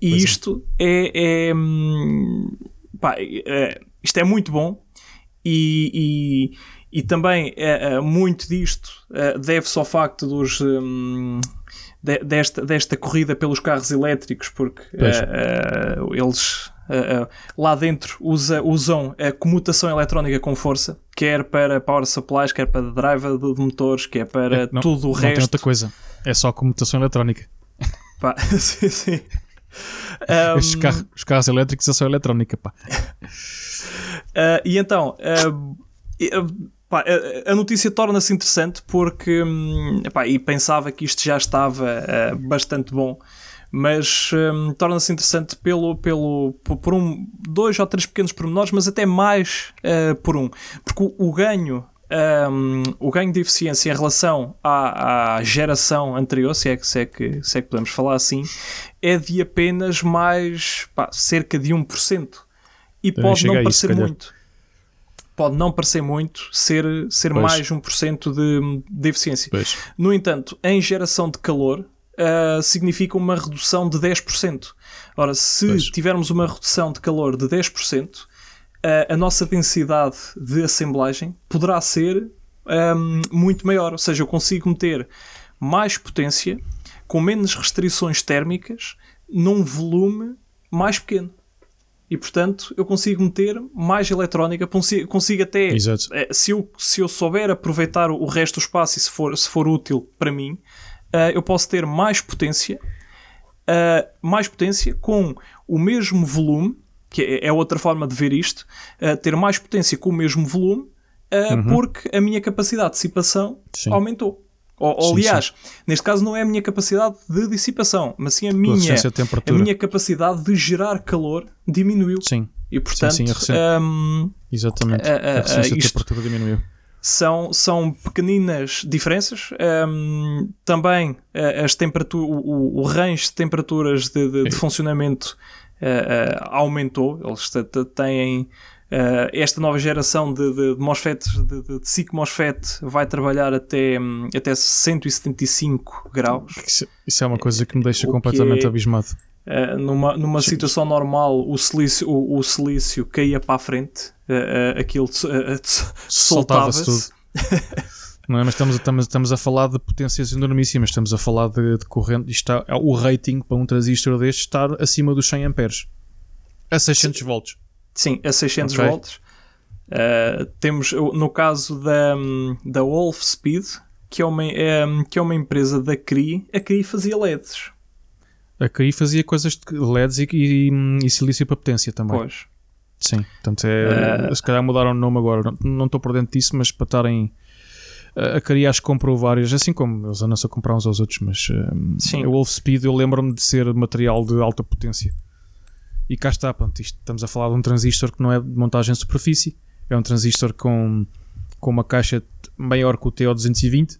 E pois isto é, é, hum, pá, é, isto é muito bom e, e, e também é, é muito disto é, deve-se ao facto dos de, desta, desta corrida pelos carros elétricos porque eles lá dentro usa, usam a comutação eletrónica com força, quer para power supplies, quer para drive de motores, quer para não, tudo o não resto. Não tem outra coisa, é só comutação eletrónica. Pá, [LAUGHS] sim, sim. [LAUGHS] Um, os, carros, os, carros, elétricos são eletrónica, pá. Uh, [LAUGHS] e então, uh, pá, a notícia torna-se interessante porque, um, epá, e pensava que isto já estava uh, bastante bom, mas um, torna-se interessante pelo, pelo, por um, dois ou três pequenos pormenores, mas até mais por um, porque o, o ganho um, o ganho de eficiência em relação à, à geração anterior, se é, que, se, é que, se é que podemos falar assim, é de apenas mais pá, cerca de 1%. E pode não parecer muito. Pode não parecer muito ser, ser mais 1% de, de eficiência. Pois. No entanto, em geração de calor, uh, significa uma redução de 10%. Ora, se pois. tivermos uma redução de calor de 10%, a, a nossa densidade de assemblagem poderá ser um, muito maior. Ou seja, eu consigo meter mais potência com menos restrições térmicas num volume mais pequeno. E portanto eu consigo meter mais eletrónica, consigo, consigo até, Exato. Eh, se eu, se eu souber aproveitar o resto do espaço e se for, se for útil para mim, uh, eu posso ter mais potência, uh, mais potência com o mesmo volume que é, é outra forma de ver isto, uh, ter mais potência com o mesmo volume, uh, uhum. porque a minha capacidade de dissipação sim. aumentou. Ou, sim, aliás, sim. neste caso não é a minha capacidade de dissipação, mas sim a minha, a, a minha capacidade de gerar calor diminuiu. Sim. E portanto, sim, sim, um, exatamente. A, a, a resistência de temperatura diminuiu. São, são pequeninas diferenças. Um, também as temperaturas, o, o range de temperaturas de, de, de funcionamento uh, aumentou. Eles têm Uh, esta nova geração de, de, de MOSFETs, de, de, de SIC MOSFET, vai trabalhar até, um, até 175 graus. Isso, isso, é uma coisa que me deixa completamente é, abismado. Uh, numa numa situação normal, o silício, o, o silício caía para a frente, uh, aquilo soltava-se. Soltava não é? Mas estamos, estamos, estamos a falar de potências enormíssimas, estamos a falar de, de corrente. Está, é o rating para um transistor deste estar acima dos 100 amperes a 600 Sim. volts. Sim, a 600 okay. volts. Uh, temos no caso da, da Wolf Speed, que é, uma, é, que é uma empresa da CRI, a CRI fazia LEDs. A CRI fazia coisas de LEDs e, e, e silício para potência também. Pois. Sim, portanto é, uh, se calhar mudaram o nome agora, não estou por dentro disso, mas para estarem a Carias comprou várias, assim como eles andam-se a comprar uns aos outros, mas um, o Wolf Speed eu lembro-me de ser material de alta potência. E cá está, pronto, isto, estamos a falar de um transistor que não é de montagem de superfície, é um transistor com, com uma caixa maior que o TO220,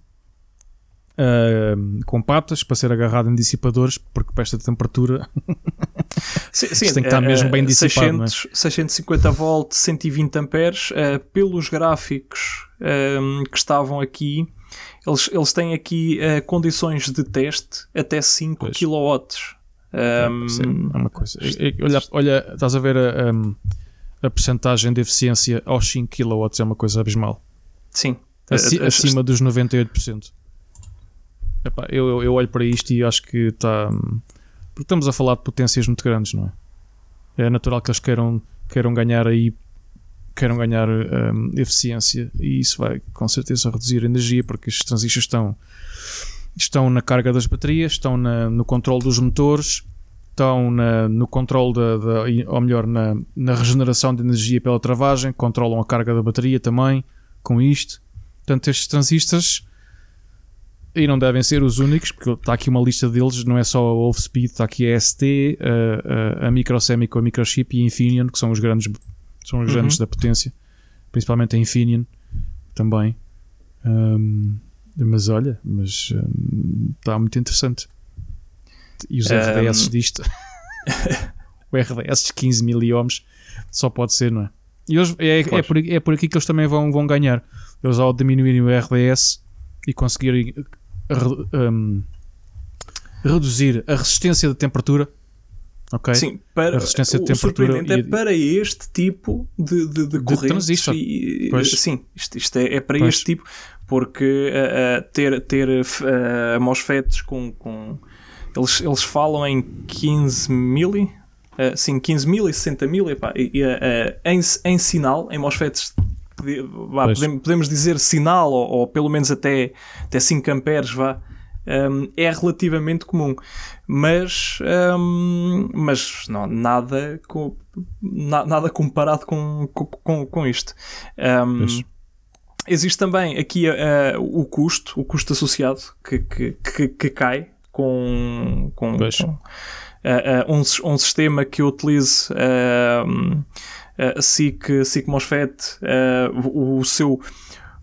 uh, com patas para ser agarrado em dissipadores, porque para esta temperatura [LAUGHS] sim, sim, tem que estar mesmo bem dissipado. 600, é? 650 volts, 120 amperes, uh, pelos gráficos um, que estavam aqui, eles, eles têm aqui uh, condições de teste até 5 pois. kW. Um, é uma coisa. Olha, olha, estás a ver a, a, a percentagem de eficiência aos 5 kW é uma coisa abismal. Sim. Aci, acima dos 98%. Epá, eu, eu, eu olho para isto e acho que está. Porque estamos a falar de potências muito grandes, não é? É natural que eles queiram, queiram ganhar aí queiram ganhar um, eficiência e isso vai com certeza reduzir a energia porque estes transistores estão estão na carga das baterias, estão na, no controle dos motores, estão na, no controle da, da, ou melhor na, na regeneração de energia pela travagem, controlam a carga da bateria também com isto. Portanto, estes transistores e não devem ser os únicos, porque está aqui uma lista deles, não é só a Wolf Speed, está aqui a ST, a, a, a Microsemi com a Microchip e a Infineon, que são os grandes são os grandes uhum. da potência, principalmente a Infineon também. Um, mas olha, mas um, está muito interessante. E os RDS disto, [LAUGHS] o RDS de 15 mil ohms, só pode ser, não é? E eles, é, é, por, é por aqui que eles também vão, vão ganhar. Eles ao diminuírem o RDS e conseguirem um, reduzir a resistência da temperatura. Ok? Sim, para, a resistência de temperatura. é e, para este tipo de, de, de, de. E, sim, isto, isto é, é para pois. este tipo, porque uh, ter, ter uh, MOSFETs com, com eles, eles falam em 15 mil, uh, sim, 15 mil e 60 mil, epá, e, e, uh, em, em sinal, em MOSFETs vá, podemos, podemos, dizer sinal, ou, ou, pelo menos até, até 5 amperes, vá, um, é relativamente comum. Mas, um, mas não, nada, com, na, nada comparado com, com, com isto. Um, existe também aqui uh, o custo, o custo associado que, que, que, que cai com, com, com uh, uh, um, um sistema que utilize uh, SIC, SIC MOSFET, o, o, seu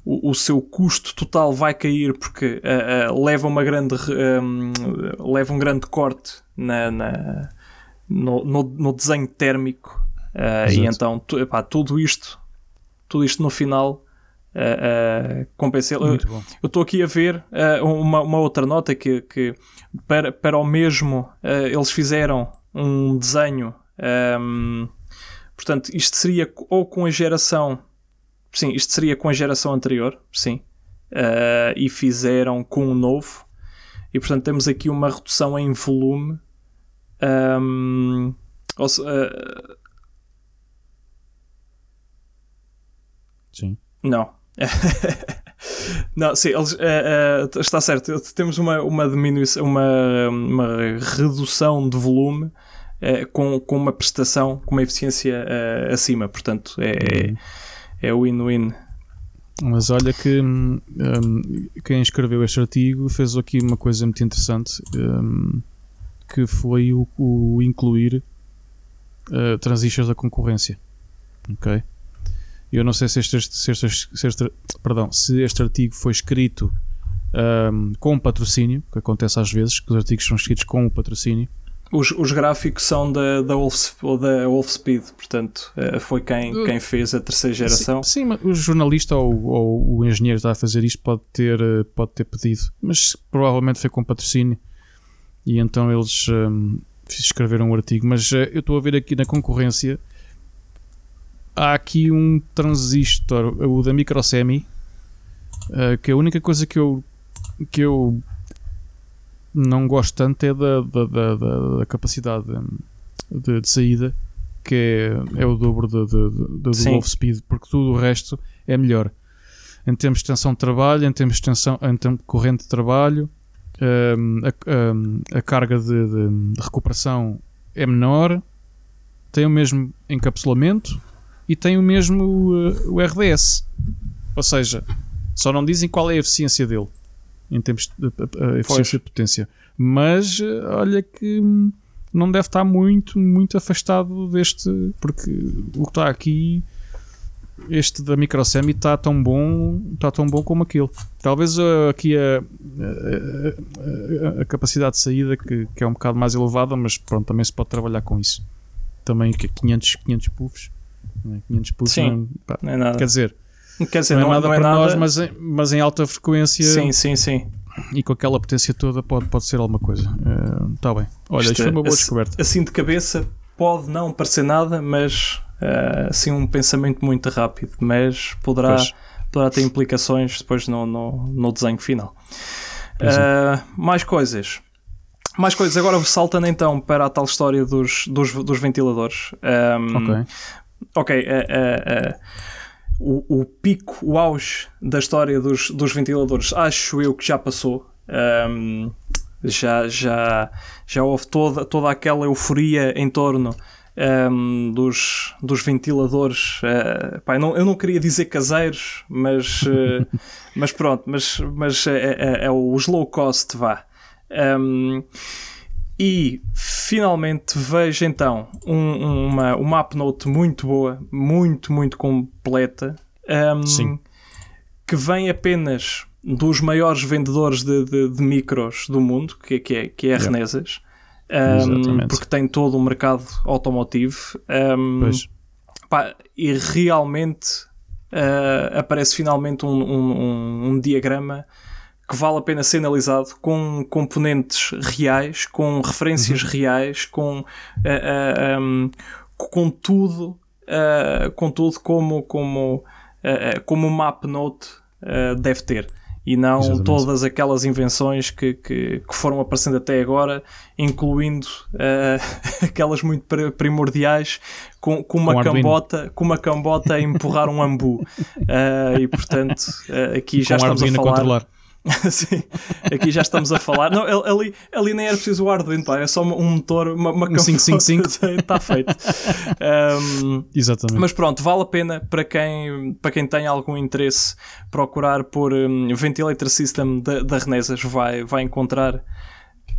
o, seu custo total vai cair porque leva uma grande um, leva um grande corte na, na no, no, no, desenho térmico e então epá, tudo isto tudo isto no final uh, uh, compensei. Eu estou aqui a ver uh, uma, uma, outra nota que, que para, para o mesmo eles fizeram um desenho. Um, ehm, portanto, isto seria ou com a geração. Sim, isto seria com a geração anterior, sim. e fizeram com o novo. E portanto temos aqui uma redução em volume. Um, ehm, ou, Sim. Não. [LAUGHS] Não, sim, eles, uh, uh, está certo. Temos uma, uma diminuição, uma, uma redução de volume uh, com, com uma prestação, com uma eficiência acima. Portanto, é, é win-win. Mas olha que um, quem escreveu este artigo fez aqui uma coisa muito interessante um, que foi o, o incluir uh, transistores da concorrência. Ok? Eu não sei se este, se este, se este, perdão, se este artigo foi escrito um, com patrocínio, que acontece às vezes, que os artigos são escritos com o patrocínio. Os, os gráficos são da, da, Wolf, da Wolfspeed, portanto, eh, foi quem, uh, quem fez a terceira geração. Sim, sim mas o jornalista ou, ou, o engenheiro que está a fazer isto pode ter, eh, pode ter pedido, mas provavelmente foi com patrocínio e então eles um, escreveram um artigo. Mas uh, eu estou a ver aqui na concorrência há aqui um transistor, o da Microsemi, uh, que a única coisa que eu, que eu não gosto tanto é da, da, da, da capacidade de, de, saída, que é, é o dobro de, de, do Wolf Speed, porque tudo o resto é melhor. Em termos de extensão de trabalho, em termos de, extensão, em termos de corrente de trabalho, um, ehm, a, um, a, carga de recuperação é menor, tem o mesmo encapsulamento, e tem o mesmo uh, o RDS. Ou seja, só não dizem qual é a eficiência dele em termos de a, eficiência de potência. Mas uh, olha que hum, não deve estar muito, muito afastado deste, porque o que está aqui, este da Microsemi está tão bom, está tão bom como aquele. Talvez uh, aqui a, a, a, capacidade de saída que, que, é um bocado mais elevada, mas pronto, também se pode trabalhar com isso. Também 500, 500 puffs 500 pulsos sim, não, pá, não, é nada. Quer dizer, quer dizer não, não é nada não é para nada... nós, mas em, mas em alta frequência. Sim, sim, sim. E com aquela potência toda pode, pode ser alguma coisa. Está uh, bem. Olha, isto, isto foi uma boa assim, descoberta. Assim de cabeça pode não parecer nada, mas uh, assim um pensamento muito rápido, mas poderá, poderá ter implicações depois no, no, no desenho final. Uh, mais coisas. Mais coisas, agora saltando então para a tal história dos, dos, dos ventiladores. Um, ok ok, uh, uh, o, o, pico, o auge da história dos, dos ventiladores, acho eu que já passou. Um, já, já, já houve toda, toda aquela euforia em torno um, dos, dos ventiladores. Uh, pá, eu, não, eu não queria dizer caseiros, mas, uh, [LAUGHS] mas pronto, mas, mas é, é, é, os low cost, vá. Um, e finalmente vejo então um, uma, uma app note muito boa, muito, muito completa, um, que vem apenas dos maiores vendedores de, de, de micros do mundo, que, que é, que é a yeah. Renesas, um, porque tem todo o mercado automotivo. Um, pá, e realmente uh, aparece finalmente um, um, um diagrama que vale a pena ser analisado com componentes reais, com referências uhum. reais, com, uh, uh, um, com tudo, uh, com tudo como, como, como o MapNote deve ter e não Exatamente. todas aquelas invenções que, que, que, foram aparecendo até agora, incluindo uh, [LAUGHS] aquelas muito primordiais com, com, uma com cambota, com uma cambota a empurrar um ambu. Uh, [LAUGHS] e portanto, uh, aqui já com estamos a falar. Controlar. [LAUGHS] Sim, aqui já estamos a falar. Não, ali, ali nem era preciso o Arduino, pá, é só um motor, uma, uma um 555. [LAUGHS] Está feito. Um, Exatamente. Mas pronto, vale a pena para quem, para quem tem algum interesse procurar por um, Ventilator System da, da Renesas, vai, vai encontrar.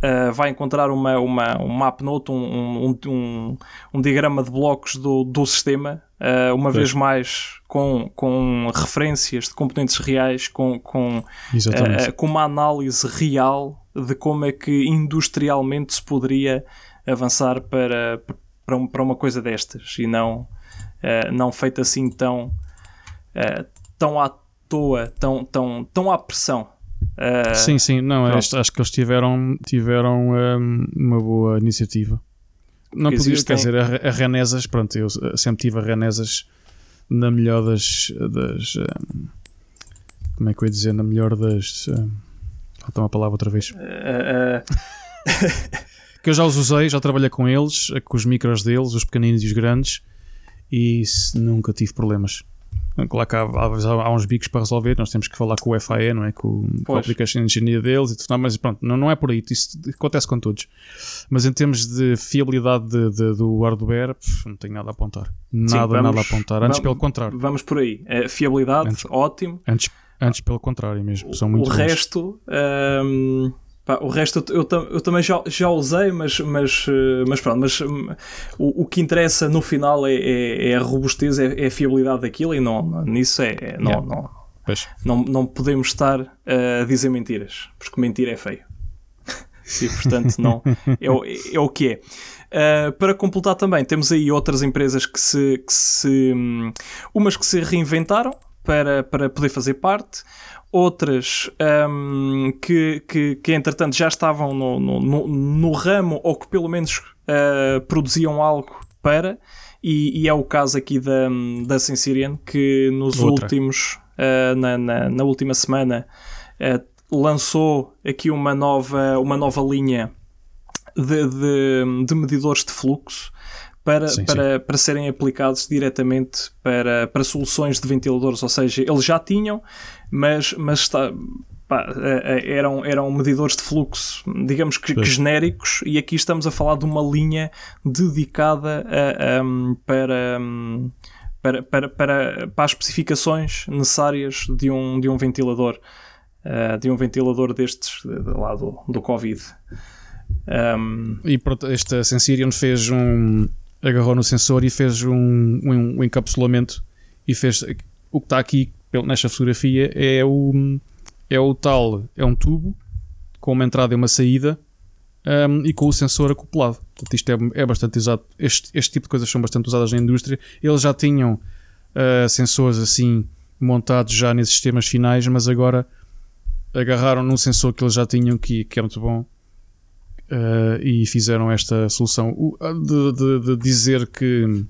Uh, vai encontrar uma, uma, um map note, um, um, um, um diagrama de blocos do, do sistema Uh, uma pois. vez mais com, com referências de componentes reais, com, com, uh, com uma análise real de como é que industrialmente se poderia avançar para, para, um, para uma coisa destas e não, uh, não feita assim tão, tão à toa, tão, tão, tão à pressão. sim, sim, não, acho, acho que eles tiveram, tiveram um, uma boa iniciativa. Não podia, existem... quer dizer, a, a Renesas, pronto, eu sempre tive a Renesas na melhor das. das um, como é que eu ia dizer? Na melhor das. Um, falta uma palavra outra vez. Uh, uh... [LAUGHS] [LAUGHS] que eu já os usei, já trabalhei com eles, com os micros deles, os pequeninos e os grandes, e nunca tive problemas. Claro que há, há, há, uns bicos para resolver, nós temos que falar com o FAE, não é? Com, com a Application Engineer deles e tudo, mas pronto, não, não é por aí, isso acontece com todos. Mas em termos de fiabilidade de, de, do hardware, não tenho nada a apontar. Nada, Sim, vamos, nada a apontar. Antes, vamos, pelo contrário. Vamos por aí. É, fiabilidade, antes, ótimo. Antes, antes, pelo contrário mesmo. São muito o bons. resto. Um Pá, o resto eu, eu, eu, também já, já usei, mas, mas, eh, mas pronto, mas um, o, o que interessa no final é, é, é a robustez, é, é, a fiabilidade daquilo e não, nisso é, é não, yeah. não, não, não podemos estar a dizer mentiras, porque mentira é feio. [LAUGHS] e portanto não, é, é o que é. Uh, para completar também, temos aí outras empresas que se, que se um, umas que se reinventaram para, para poder fazer parte, outras um, que, que, que entretanto já estavam no, no, no, no ramo ou que pelo menos uh, produziam algo para, e, e, é o caso aqui da, da Sensirian que nos Outra. últimos, uh, na, na, na, última semana, uh, lançou aqui uma nova, uma nova linha de, de, de medidores de fluxo para, sim, para, sim. para serem aplicados diretamente para, para soluções de ventiladores, ou seja, eles já tinham, mas, mas está, pá, é, é, eram, eram medidores de fluxo, digamos que, que, genéricos, e aqui estamos a falar de uma linha dedicada a, um, para, um, para, para, para, para as especificações necessárias de um, de um ventilador. Uh, de um ventilador destes de, de lá do, do Covid. Um... E pronto, esta Sensirion fez um, agarrou no sensor e fez um, um, um encapsulamento e fez o que está aqui nesta fotografia é o, é o tal, é um tubo com uma entrada e uma saída um, e com o sensor acoplado. Portanto, isto é, é bastante usado. Este, este tipo de coisas são bastante usadas na indústria. Eles já tinham uh, sensores assim montados já nesses sistemas finais, mas agora agarraram num sensor que eles já tinham que, que é muito bom uh, e fizeram esta solução de, de, de, dizer que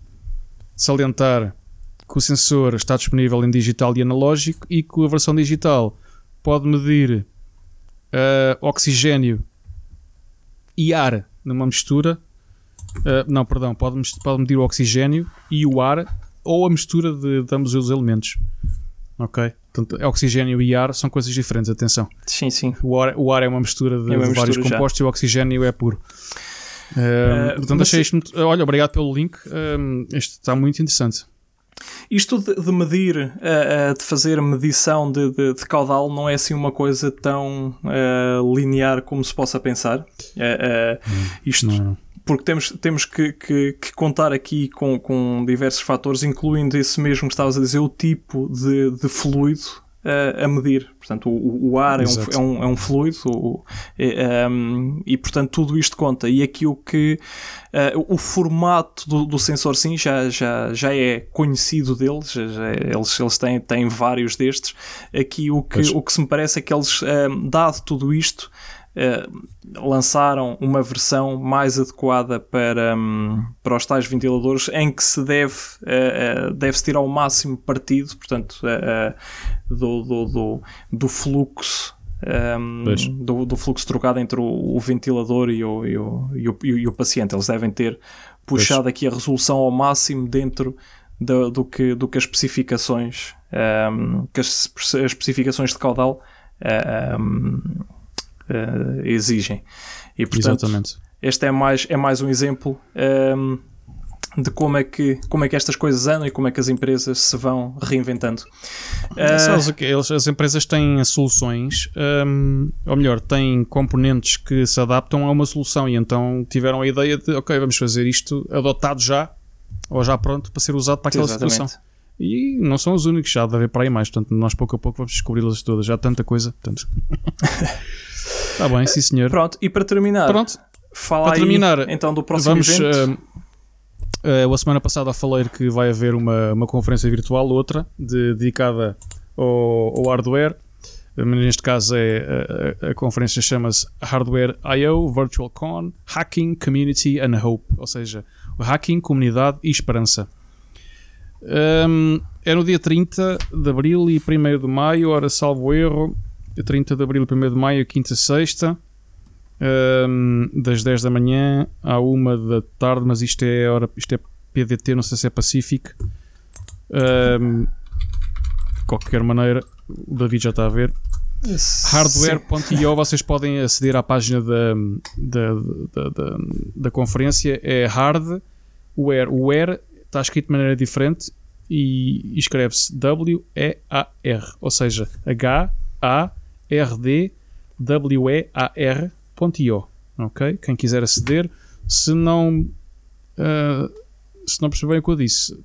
salientar que o sensor está disponível em digital e analógico e que a versão digital pode medir uh, oxigênio e ar numa mistura. Uh, não, perdão, pode, pode medir o oxigênio e o ar ou a mistura de, de ambos os elementos. Ok? Portanto, oxigênio e ar são coisas diferentes, atenção. Sim, sim. O ar, o ar é uma mistura de, é uma de vários compostos já. e o oxigênio é puro. Uh, portanto, achei isto muito, Olha, obrigado pelo link. Uh, isto está muito interessante. Isto de, de medir, uh, de fazer medição de, de, de, caudal, não é assim uma coisa tão uh, linear como se possa pensar. Uh, isto, não porque temos, temos que, que, que contar aqui com, com diversos fatores, incluindo esse mesmo que estavas a dizer, o tipo de, de fluido a medir. Portanto, o, o ar é um, é um, é, um, fluido o, é, um, e, portanto, tudo isto conta. E aqui o que uh, o formato do, do, sensor, sim, já, já, já é conhecido deles, já, já, eles, eles têm, têm vários destes. Aqui o que, o que se me parece é que eles, dado tudo isto, Uh, lançaram uma versão mais adequada para, um, para os tais ventiladores em que se deve, uh, uh, deve-se tirar o máximo partido, portanto, do, do, do, do, fluxo. Um, do, do, fluxo trocado entre o, o ventilador e o, e, o, e, o, e o paciente. Eles devem ter puxado pois. aqui a resolução ao máximo dentro do, do, que, do que as especificações um, que as, as especificações de caudal um, uh, exigem. E portanto, Exatamente. este é mais, é mais um exemplo um, ehm, de como é, que, como é que estas coisas andam e como é que as empresas se vão reinventando. Uh, eles, as empresas têm soluções, um, ehm, ou melhor, têm componentes que se adaptam a uma solução e então tiveram a ideia de, ok, vamos fazer isto adotado já, ou já pronto para ser usado para aquela Exatamente. situação. E não são os únicos, já deve haver para aí mais. Portanto, nós pouco a pouco vamos descobri-las todas. Já há tanta coisa. Tanto. Está [LAUGHS] bem, sim senhor. Pronto, e para terminar, Pronto. fala para terminar, aí, então do próximo vamos, evento. Uh, uh, a semana passada falei que vai haver uma, uma conferência virtual, outra, de, dedicada ao, ao hardware. Neste caso é a, a conferência chama-se Hardware I.O. Virtual Con Hacking Community and Hope, ou seja, hacking, comunidade e esperança. Um, é no dia 30 de abril e 1 de maio, ora salvo erro, 30 de abril, 1 de maio, quinta, sexta, um, das 10 da manhã à 1 da tarde, mas isto é hora, isto é PDT, não sei se é Pacific. Um, de qualquer maneira, o David já está a ver. Hardware.io, vocês podem aceder à página da, da, da, da, da conferência. É hardware. Está escrito de maneira diferente e escreve-se W-E-A-R, ou seja, H-A rdwear.io. Ok? Quem quiser aceder, se não, uh, se não perceberem o que eu disse,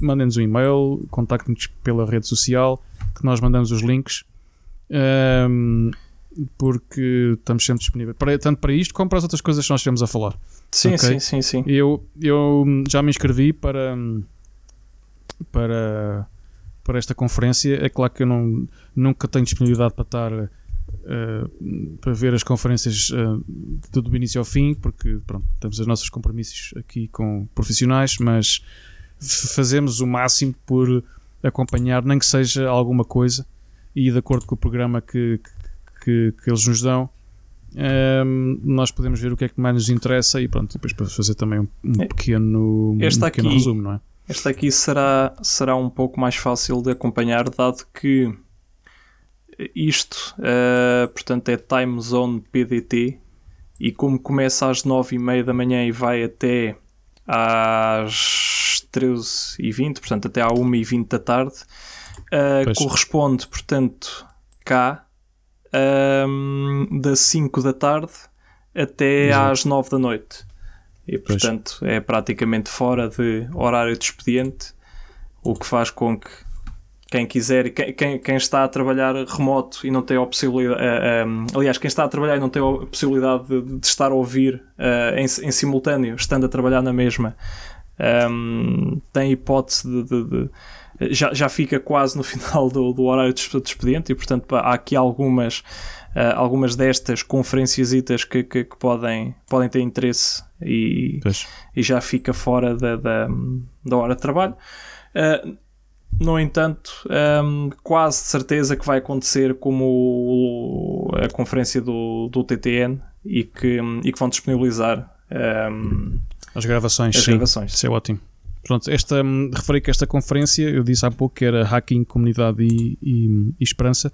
mandem-nos um e-mail, contactem-nos pela rede social, que nós mandamos os links. Um, porque estamos sempre disponíveis para, tanto para isto como para as outras coisas que nós estivemos a falar. Sim, okay? sim, sim, sim. Eu, eu já me inscrevi para, para para esta conferência. É claro que eu não, nunca tenho disponibilidade para estar uh, para ver as conferências uh, do início ao fim, porque pronto, temos os nossos compromissos aqui com profissionais, mas fazemos o máximo por acompanhar, nem que seja alguma coisa, e de acordo com o programa que, que, que eles nos dão. Um, nós podemos ver o que é que mais nos interessa e pronto, depois para fazer também um, um é. pequeno, um pequeno aqui, resumo, não é? Esta aqui será, será um pouco mais fácil de acompanhar, dado que isto, uh, portanto, é Time Zone PDT e como começa às 9h30 da manhã e vai até às 13h20, portanto, até à 1h20 da tarde, uh, corresponde, portanto, cá um, das 5 da tarde até Exato. às 9 da noite e portanto pois. é praticamente fora de horário de expediente, o que faz com que quem quiser, quem, quem está a trabalhar remoto e não tem a possibilidade, uh, uh, aliás, quem está a trabalhar e não tem a possibilidade de, de estar a ouvir uh, em, em, simultâneo, estando a trabalhar na mesma, um, tem hipótese de, de, de já, já fica quase no [LAUGHS] final do, do horário de expediente e portanto há aqui algumas uh, algumas destas conferências que, que, que, podem, podem ter interesse e, e já fica fora da, da, da hora de trabalho. Uh, no entanto, um, quase de certeza que vai acontecer como o, a conferência do, do TTN e que, e que vão disponibilizar um, as gravações. As sim, gravações. Isso é ótimo. Pronto, esta, hum, referi que esta conferência, eu disse há pouco que era Hacking, Comunidade e, e, e Esperança.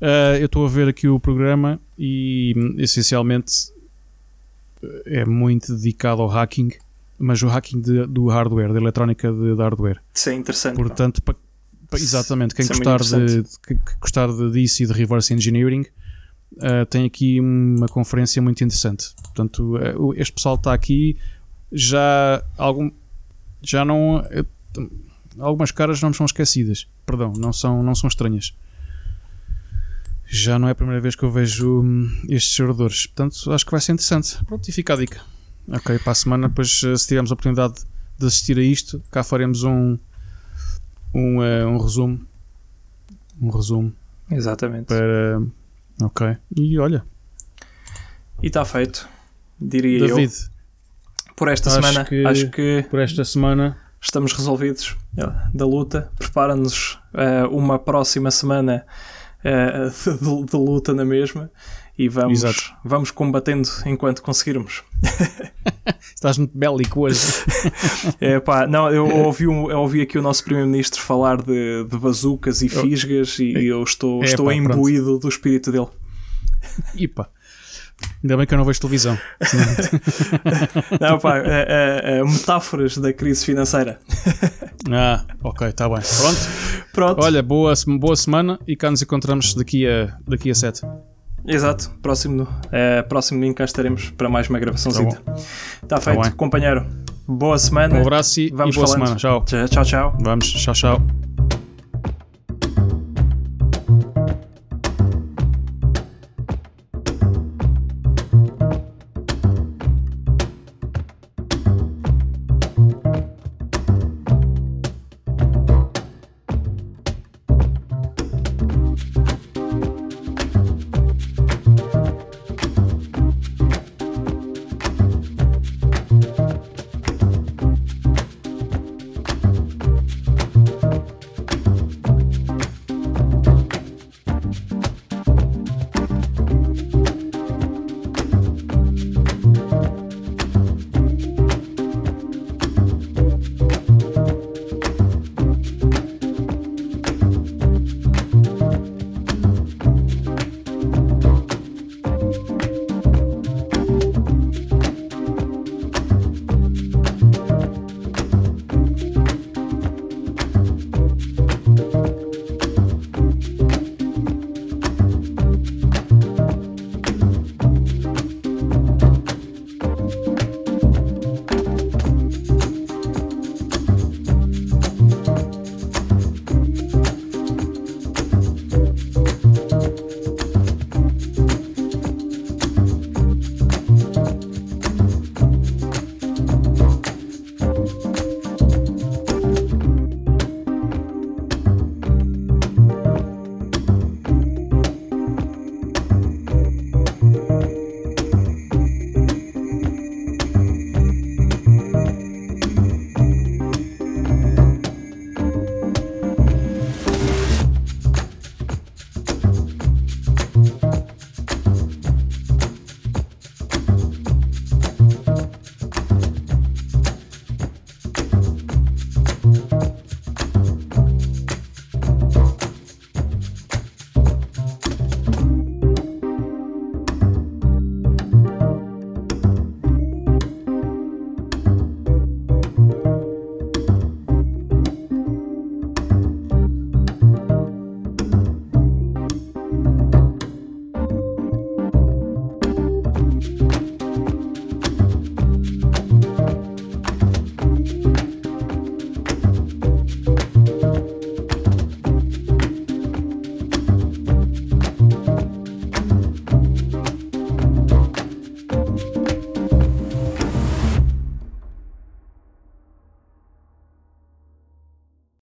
Uh, eu estou a ver aqui o programa e essencialmente é muito dedicado ao hacking, mas o hacking de, do hardware, da eletrónica de, de hardware. Isso é interessante. Portanto, pa, pa, exatamente, quem é gostar, de, que, que gostar disso e de reverse engineering uh, tem aqui uma conferência muito interessante. Portanto, uh, este pessoal está aqui já algum já não algumas caras não são esquecidas, perdão, não são, não são estranhas. Já não é a primeira vez que eu vejo hum, estes jogadores. Portanto, acho que vai ser interessante. Pronto, e fica a dica. Ok, para a semana, depois, eh, se tivermos a oportunidade de assistir a isto, cá faremos um, um, uh, um resumo. Um resumo. Exatamente. Para. Ok. E olha. E está feito. Diria David, eu. Por esta acho semana, que acho que por esta semana. estamos resolvidos da luta. Prepara-nos uh, uma próxima semana uh, [LAUGHS] de, de, luta na mesma e vamos, vamos combatendo enquanto conseguirmos. [LAUGHS] Estás muito bélico hoje. [LAUGHS] é pá, não, eu ouvi, eu ouvi aqui o nosso Primeiro-Ministro falar de, de bazucas e fisgas e eu estou, é, estou pá, imbuído pronto. do espírito dele. E pá. Ainda bem que eu não vejo televisão. [LAUGHS] não, pá, é, é, metáforas da crise financeira. [LAUGHS] ah, ok, está bem. Pronto. Pronto. Olha, boa, boa semana e cá nos encontramos daqui a, daqui a sete. Exato, próximo, é, próximo domingo cá estaremos para mais uma gravaçãozinha. Está tá feito, tá companheiro. Boa semana. Um abraço e, Vamos e boa falando. semana. Tchau. Tchau, tchau. Vamos, tchau, tchau.